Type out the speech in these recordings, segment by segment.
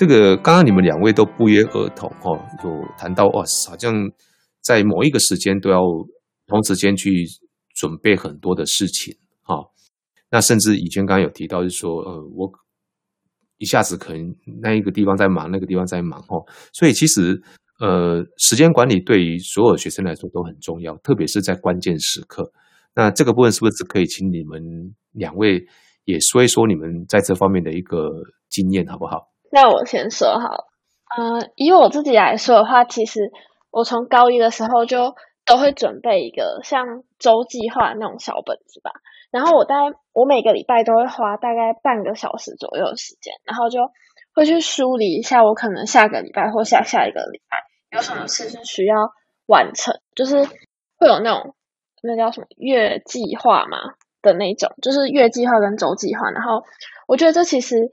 这个刚刚你们两位都不约而同哦，有谈到哇，好像在某一个时间都要同时间去准备很多的事情哈、哦。那甚至以前刚刚有提到，就是说呃，我一下子可能那一个地方在忙，那个地方在忙哦。所以其实呃，时间管理对于所有学生来说都很重要，特别是在关键时刻。那这个部分是不是可以请你们两位也说一说你们在这方面的一个经验，好不好？那我先说好，呃，以我自己来说的话，其实我从高一的时候就都会准备一个像周计划那种小本子吧。然后我大概我每个礼拜都会花大概半个小时左右的时间，然后就会去梳理一下我可能下个礼拜或下下一个礼拜有什么事是需要完成，就是会有那种那叫什么月计划嘛的那种，就是月计划跟周计划。然后我觉得这其实。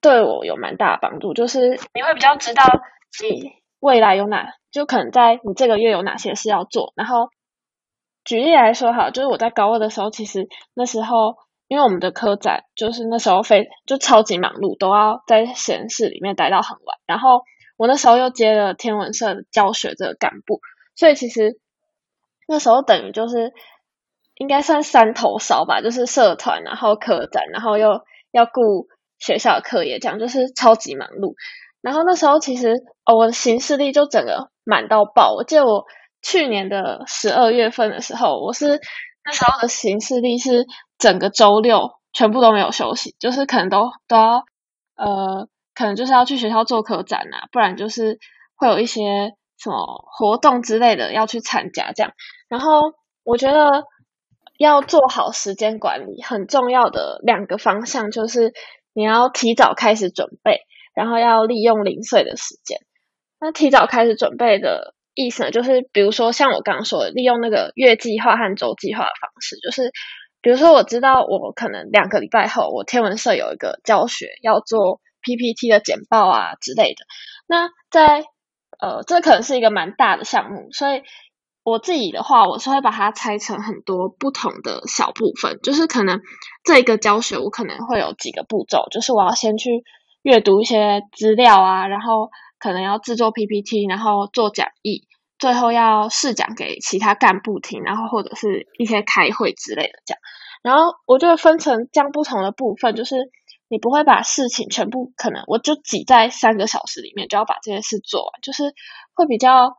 对我有蛮大的帮助，就是你会比较知道你未来有哪，就可能在你这个月有哪些事要做。然后举例来说，好，就是我在高二的时候，其实那时候因为我们的科展就是那时候非就超级忙碌，都要在实验室里面待到很晚。然后我那时候又接了天文社教学这个干部，所以其实那时候等于就是应该算三头烧吧，就是社团，然后科展，然后又要顾。学校的课业这样就是超级忙碌，然后那时候其实哦，我的行事历就整个满到爆。我记得我去年的十二月份的时候，我是那时候的行事历是整个周六全部都没有休息，就是可能都都要呃，可能就是要去学校做科展啊，不然就是会有一些什么活动之类的要去参加这样。然后我觉得要做好时间管理，很重要的两个方向就是。你要提早开始准备，然后要利用零碎的时间。那提早开始准备的意思呢，就是比如说像我刚刚说的，利用那个月计划和周计划的方式，就是比如说我知道我可能两个礼拜后，我天文社有一个教学要做 PPT 的简报啊之类的。那在呃，这可能是一个蛮大的项目，所以。我自己的话，我是会把它拆成很多不同的小部分，就是可能这一个教学我可能会有几个步骤，就是我要先去阅读一些资料啊，然后可能要制作 PPT，然后做讲义，最后要试讲给其他干部听，然后或者是一些开会之类的这样。然后我就会分成这样不同的部分，就是你不会把事情全部可能我就挤在三个小时里面就要把这些事做完，就是会比较。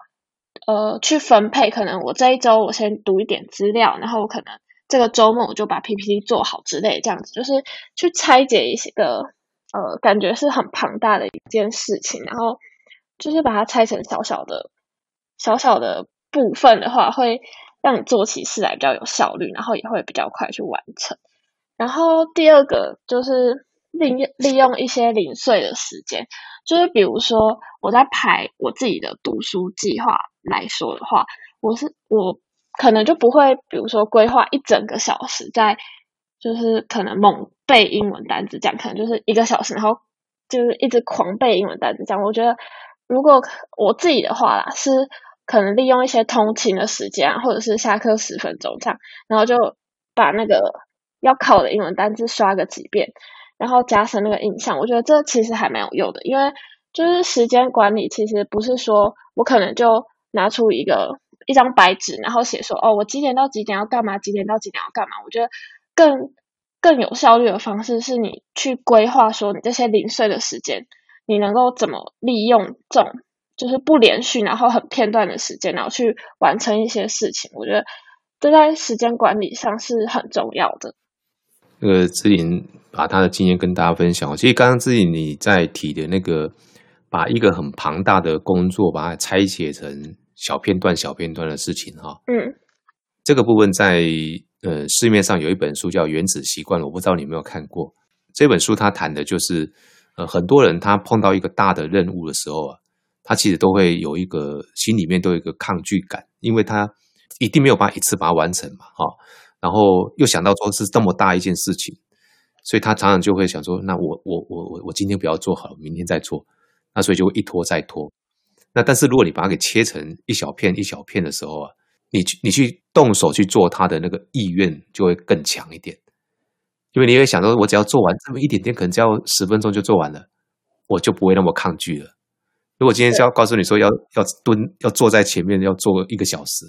呃，去分配，可能我这一周我先读一点资料，然后我可能这个周末我就把 PPT 做好之类，这样子就是去拆解一些个呃，感觉是很庞大的一件事情，然后就是把它拆成小小的、小小的部分的话，会让你做起事来比较有效率，然后也会比较快去完成。然后第二个就是利利用一些零碎的时间，就是比如说我在排我自己的读书计划。来说的话，我是我可能就不会，比如说规划一整个小时在，就是可能猛背英文单词，这样可能就是一个小时，然后就是一直狂背英文单词，这样我觉得如果我自己的话啦，是可能利用一些通勤的时间，或者是下课十分钟这样，然后就把那个要考的英文单词刷个几遍，然后加深那个印象。我觉得这其实还蛮有用的，因为就是时间管理其实不是说我可能就。拿出一个一张白纸，然后写说哦，我几点到几点要干嘛？几点到几点要干嘛？我觉得更更有效率的方式是你去规划说你这些零碎的时间，你能够怎么利用这种就是不连续然后很片段的时间，然后去完成一些事情。我觉得这在时间管理上是很重要的。那个志玲把他的经验跟大家分享。其实刚刚志玲你在提的那个，把一个很庞大的工作把它拆解成。小片段、小片段的事情，哈，嗯，这个部分在呃市面上有一本书叫《原子习惯》，我不知道你有没有看过。这本书它谈的就是，呃，很多人他碰到一个大的任务的时候啊，他其实都会有一个心里面都有一个抗拒感，因为他一定没有办法一次把它完成嘛，哈，然后又想到说是这么大一件事情，所以他常常就会想说，那我我我我我今天不要做好，明天再做，那所以就会一拖再拖。那但是如果你把它给切成一小片一小片的时候啊，你去你去动手去做它的那个意愿就会更强一点，因为你会想说，我只要做完这么一点点，可能只要十分钟就做完了，我就不会那么抗拒了。如果今天是要告诉你说要要蹲要坐在前面要做一个小时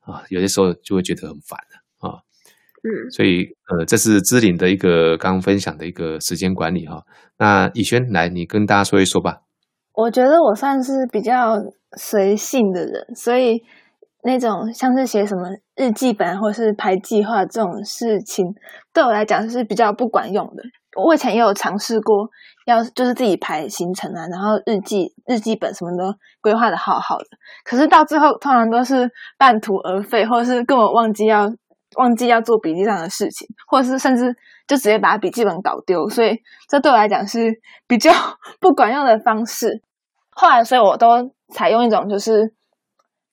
啊，有些时候就会觉得很烦了啊。嗯，所以呃，这是芝玲的一个刚刚分享的一个时间管理哈。那以轩来，你跟大家说一说吧。我觉得我算是比较随性的人，所以那种像是写什么日记本或是排计划这种事情，对我来讲是比较不管用的。我以前也有尝试过，要就是自己排行程啊，然后日记日记本什么都规划的好好的，可是到最后通常都是半途而废，或者是根本忘记要。忘记要做笔记上的事情，或者是甚至就直接把笔记本搞丢，所以这对我来讲是比较 不管用的方式。后来，所以我都采用一种就是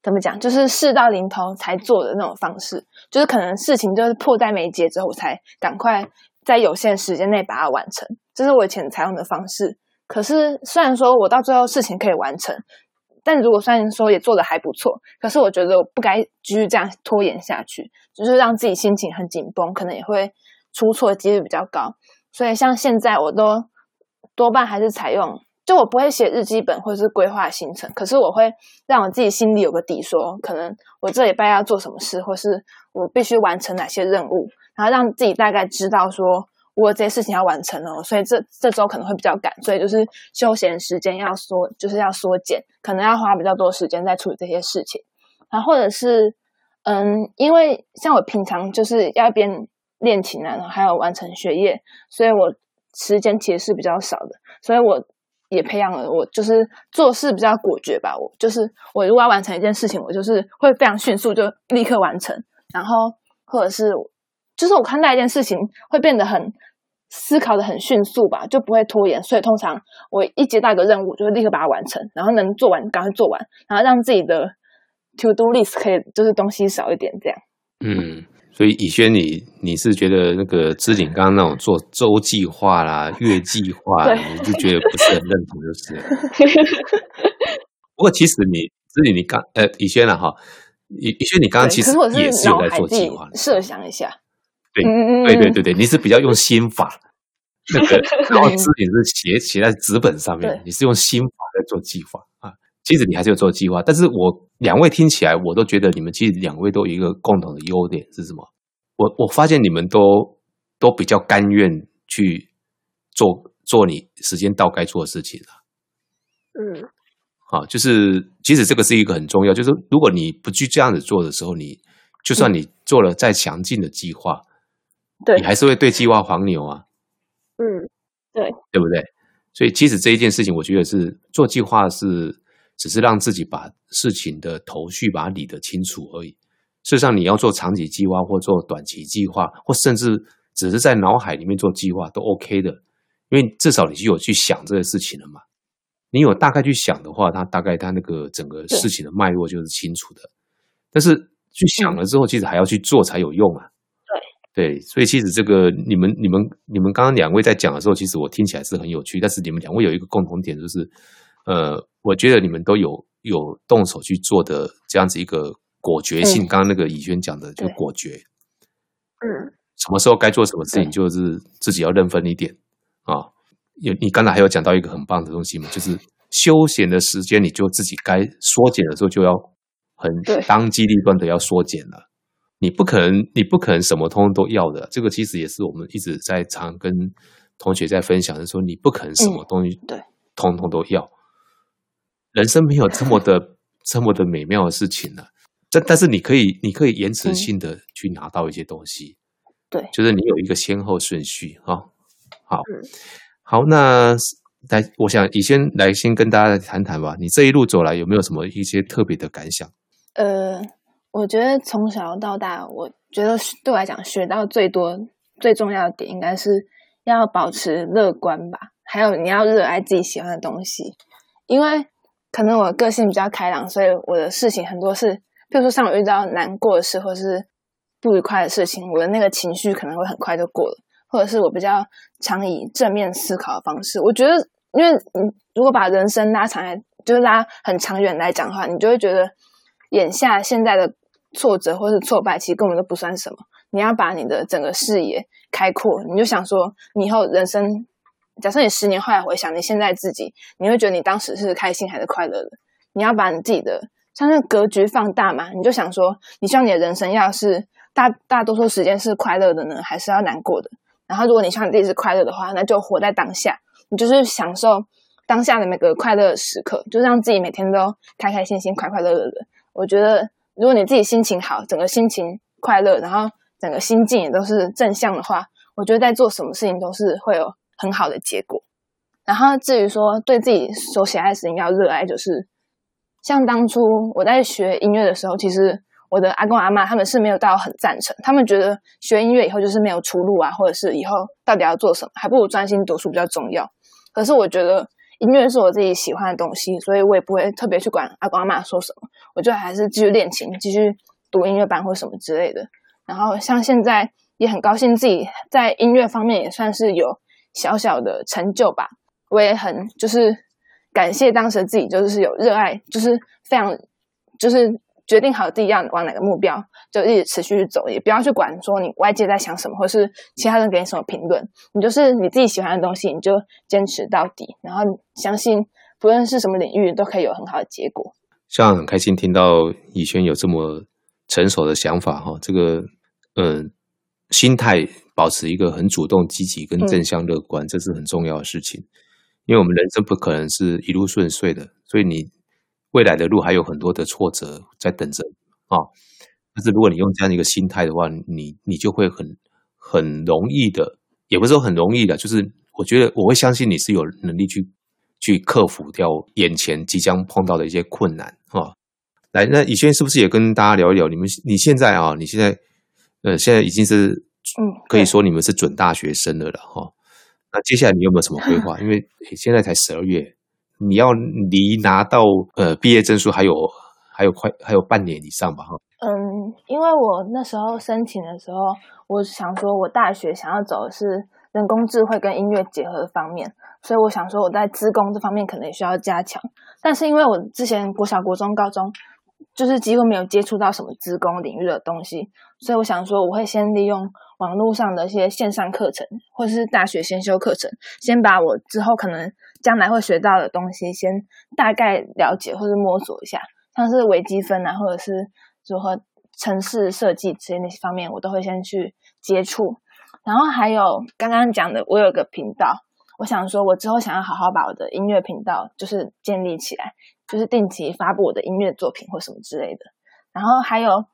怎么讲，就是事到临头才做的那种方式，就是可能事情就是迫在眉睫之后，我才赶快在有限时间内把它完成。这是我以前采用的方式。可是虽然说我到最后事情可以完成。但如果虽然说也做得还不错，可是我觉得我不该继续这样拖延下去，就是让自己心情很紧绷，可能也会出错的几率比较高。所以像现在我都多半还是采用，就我不会写日记本或是规划行程，可是我会让我自己心里有个底说，说可能我这礼拜要做什么事，或是我必须完成哪些任务，然后让自己大概知道说。我这些事情要完成哦，所以这这周可能会比较赶，所以就是休闲时间要缩，就是要缩减，可能要花比较多时间在处理这些事情。然后或者是，嗯，因为像我平常就是要一边练琴啊，然后还有完成学业，所以我时间其实是比较少的。所以我也培养了我就是做事比较果决吧。我就是我如果要完成一件事情，我就是会非常迅速就立刻完成，然后或者是。就是我看待一件事情会变得很思考的很迅速吧，就不会拖延。所以通常我一接到一个任务，就会立刻把它完成，然后能做完赶快做完，然后让自己的 to do list 可以就是东西少一点这样。嗯，所以以轩，你你是觉得那个芝瓴刚刚那种做周计划啦、月计划，你就觉得不是很认同，就是。不过其实你芝瓴，你刚呃以轩了哈，以以轩你刚刚其实也是有在做计划，设想一下。对，对对对对，你是比较用心法，那个，然后字典是写写在纸本上面，你是用心法在做计划啊。其实你还是有做计划，但是我两位听起来，我都觉得你们其实两位都有一个共同的优点是什么？我我发现你们都都比较甘愿去做做你时间到该做的事情啊。嗯，好，就是其实这个是一个很重要，就是如果你不去这样子做的时候，你就算你做了再详尽的计划。对你还是会对计划黄牛啊，嗯，对，对不对？所以其实这一件事情，我觉得是做计划是只是让自己把事情的头绪把它理得清楚而已。事实上，你要做长期计划或做短期计划，或甚至只是在脑海里面做计划都 OK 的，因为至少你就有去想这个事情了嘛。你有大概去想的话，它大概它那个整个事情的脉络就是清楚的。但是去想了之后，其实还要去做才有用啊。对，所以其实这个你们、你们、你们刚刚两位在讲的时候，其实我听起来是很有趣。但是你们两位有一个共同点，就是，呃，我觉得你们都有有动手去做的这样子一个果决性。嗯、刚刚那个以轩讲的，就果决。嗯。什么时候该做什么事情，就是自己要认分一点啊。有你刚才还有讲到一个很棒的东西嘛，就是休闲的时间，你就自己该缩减的时候，就要很当机立断的要缩减了。你不可能，你不可能什么通通都要的。这个其实也是我们一直在常跟同学在分享的，说你不可能什么东西对通通都要。嗯、人生没有这么的这么的美妙的事情呢、啊。但但是你可以，你可以延迟性的去拿到一些东西。对，就是你有一个先后顺序啊。好，嗯、好，那来，我想以先来先跟大家谈谈吧。你这一路走来有没有什么一些特别的感想？呃。我觉得从小到大，我觉得对我来讲学到最多、最重要的点，应该是要保持乐观吧。还有你要热爱自己喜欢的东西，因为可能我个性比较开朗，所以我的事情很多是，比如说像我遇到难过的事或是不愉快的事情，我的那个情绪可能会很快就过了，或者是我比较常以正面思考的方式。我觉得，因为你如果把人生拉长来，就是拉很长远来讲的话，你就会觉得眼下现在的。挫折或是挫败，其实根本都不算什么。你要把你的整个视野开阔，你就想说，你以后人生假设你十年后来回想你现在自己，你会觉得你当时是开心还是快乐的？你要把你自己的像那个格局放大嘛？你就想说，你希望你的人生要是大大多数时间是快乐的呢，还是要难过的？然后如果你希望你自己是快乐的话，那就活在当下，你就是享受当下的每个快乐时刻，就让自己每天都开开心心、快快乐乐的。我觉得，如果你自己心情好，整个心情快乐，然后整个心境也都是正向的话，我觉得在做什么事情都是会有很好的结果。然后至于说对自己所喜爱的事情要热爱，就是像当初我在学音乐的时候，其实我的阿公阿妈他们是没有到很赞成，他们觉得学音乐以后就是没有出路啊，或者是以后到底要做什么，还不如专心读书比较重要。可是我觉得音乐是我自己喜欢的东西，所以我也不会特别去管阿公阿妈说什么，我就还是继续练琴，继续读音乐班或什么之类的。然后像现在也很高兴自己在音乐方面也算是有小小的成就吧。我也很就是感谢当时自己就是有热爱，就是非常就是决定好自己要往哪个目标，就一直持续去走，也不要去管说你外界在想什么，或是其他人给你什么评论。你就是你自己喜欢的东西，你就坚持到底，然后相信不论是什么领域都可以有很好的结果。像很开心听到以轩有这么成熟的想法哈，这个嗯，心态保持一个很主动、积极跟正向、乐观，嗯，这是很重要的事情。因为我们人生不可能是一路顺遂的，所以你未来的路还有很多的挫折在等着啊。但是如果你用这样一个心态的话，你你就会很很容易的，也不是说很容易的，就是我觉得我会相信你是有能力去去克服掉眼前即将碰到的一些困难啊。来，那以轩是不是也跟大家聊一聊？你们你现在啊，你现在呃，现在已经是嗯，可以说你们是准大学生了了哈。那接下来你有没有什么规划？因为现在才十二月，你要离拿到呃毕业证书还有还有快还有半年以上吧？哈。嗯，因为我那时候申请的时候，我想说我大学想要走的是人工智慧跟音乐结合的方面，所以我想说我在资工这方面可能也需要加强。但是因为我之前国小、国中、高中就是几乎没有接触到什么资工领域的东西，所以我想说我会先利用。网络上的一些线上课程，或者是大学先修课程，先把我之后可能将来会学到的东西先大概了解或者摸索一下，像是微积分啊，或者是如何城市设计之类那些方面，我都会先去接触。然后还有刚刚讲的，我有个频道，我想说，我之后想要好好把我的音乐频道就是建立起来，就是定期发布我的音乐作品或什么之类的。然后还有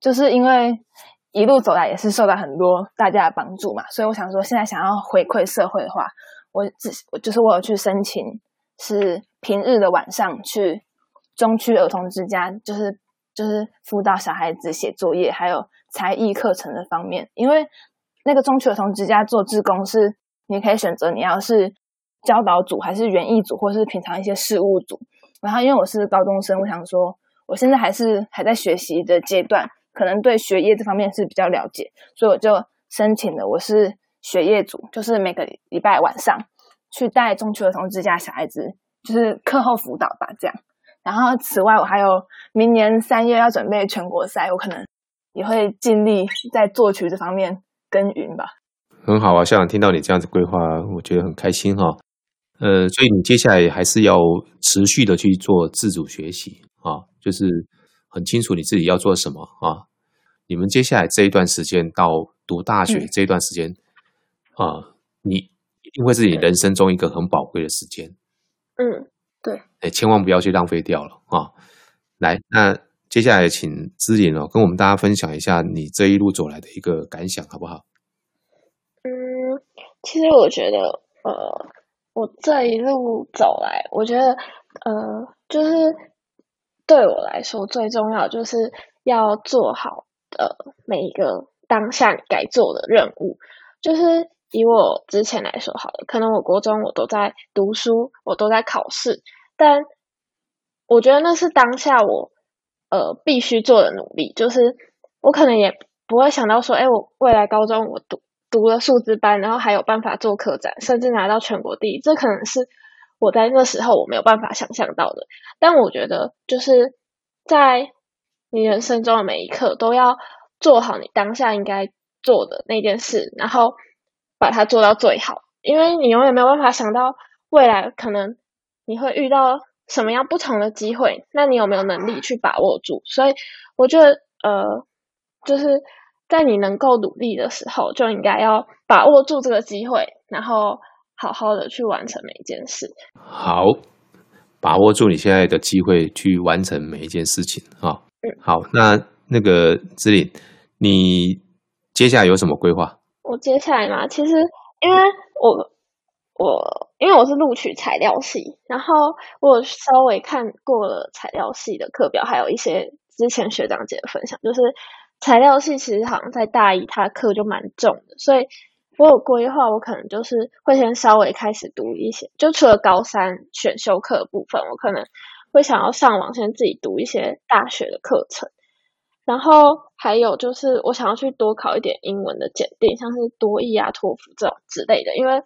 就是因为。一路走来也是受到很多大家的帮助嘛，所以我想说，现在想要回馈社会的话，我只就是我有去申请，是平日的晚上去中区儿童之家，就是就是辅导小孩子写作业，还有才艺课程的方面。因为那个中区儿童之家做志工是，你可以选择你要是教导组，还是园艺组，或是平常一些事务组。然后因为我是高中生，我想说，我现在还是还在学习的阶段。可能对学业这方面是比较了解，所以我就申请了。我是学业组，就是每个礼拜晚上去带中区儿童之家小孩子，就是课后辅导吧，这样。然后此外，我还有明年三月要准备全国赛，我可能也会尽力在作曲这方面耕耘吧。很好啊，校长听到你这样子规划，我觉得很开心哈、哦。呃，所以你接下来还是要持续的去做自主学习啊，就是。很清楚你自己要做什么啊！你们接下来这一段时间到读大学这一段时间、嗯、啊，你一定会是你人生中一个很宝贵的时间。嗯，对。哎，千万不要去浪费掉了啊！来，那接下来请知莹哦，跟我们大家分享一下你这一路走来的一个感想，好不好？嗯，其实我觉得，呃，我这一路走来，我觉得，呃，就是。对我来说，最重要就是要做好呃每一个当下该做的任务。就是以我之前来说，好了，可能我国中我都在读书，我都在考试，但我觉得那是当下我呃必须做的努力。就是我可能也不会想到说，哎，我未来高中我读读了数资班，然后还有办法做科展，甚至拿到全国第一，这可能是。我在那时候我没有办法想象到的，但我觉得就是在你人生中的每一刻都要做好你当下应该做的那件事，然后把它做到最好。因为你永远没有办法想到未来可能你会遇到什么样不同的机会，那你有没有能力去把握住？所以我觉得，呃，就是在你能够努力的时候，就应该要把握住这个机会，然后好好的去完成每一件事。好，把握住你现在的机会去完成每一件事情啊。嗯，好，那那个姿麟，你接下来有什么规划？我接下来嘛，其实因为我我因为我是录取材料系，然后我稍微看过了材料系的课表，还有一些之前学长姐的分享，就是材料系其实好像在大一，它课就蛮重的，所以我有规划，我可能就是会先稍微开始读一些，就除了高三选修课的部分，我可能会想要上网先自己读一些大学的课程。然后还有就是，我想要去多考一点英文的检定，像是多益啊、托福这种之类的。因为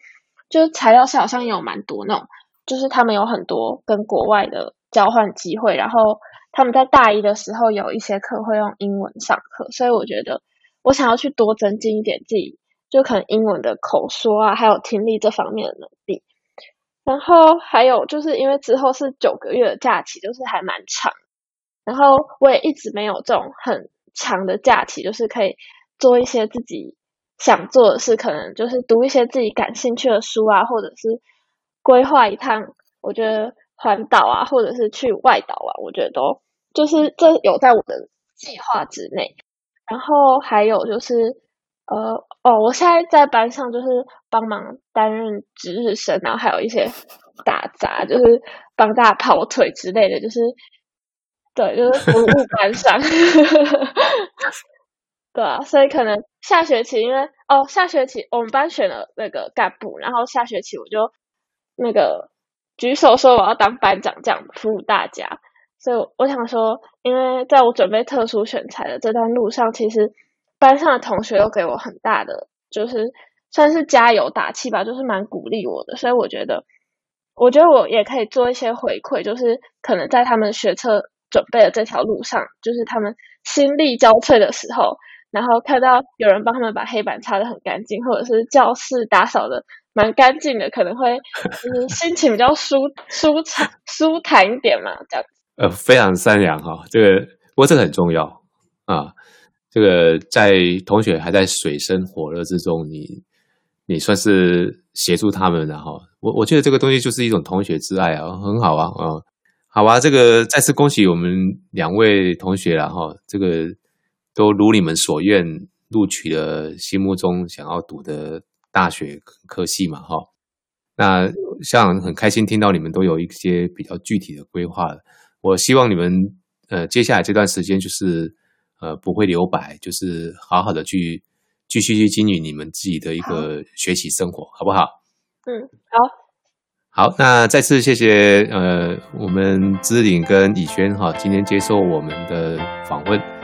就是材料系好像有蛮多那种，就是他们有很多跟国外的交换机会，然后他们在大一的时候有一些课会用英文上课，所以我觉得我想要去多增进一点自己，就可能英文的口说啊，还有听力这方面的能力。然后还有就是因为之后是九个月的假期，就是还蛮长。然后我也一直没有这种很长的假期，就是可以做一些自己想做的事，可能就是读一些自己感兴趣的书啊，或者是规划一趟，我觉得环岛啊，或者是去外岛啊，我觉得都就是这有在我的计划之内。然后还有就是呃哦，我现在在班上就是帮忙担任值日生，然后还有一些打杂，就是帮大家跑腿之类的，就是。对，就是服务班上，对啊，所以可能下学期，因为哦，下学期我们班选了那个干部，然后下学期我就那个举手说我要当班长，这样服务大家。所以我想说，因为在我准备特殊选材的这段路上，其实班上的同学都给我很大的，就是算是加油打气吧，就是蛮鼓励我的。所以我觉得，我觉得我也可以做一些回馈，就是可能在他们学测。准备的这条路上，就是他们心力交瘁的时候，然后看到有人帮他们把黑板擦得很干净，或者是教室打扫得蛮干净的，可能会就是心情比较舒舒畅、舒坦一点嘛，这样子。呃，非常善良哈，这个不过这个很重要啊。这个在同学还在水深火热之中，你你算是协助他们了哈。我我觉得这个东西就是一种同学之爱啊，很好啊啊。好吧，这个再次恭喜我们两位同学了哈，这个都如你们所愿录取了心目中想要读的大学科系嘛哈。那像很开心听到你们都有一些比较具体的规划了。我希望你们呃接下来这段时间就是呃不会留白，就是好好的去继续去经营你们自己的一个学习生活，好不好？嗯，好。好，那再次谢谢呃，我们知岭跟李轩哈，今天接受我们的访问。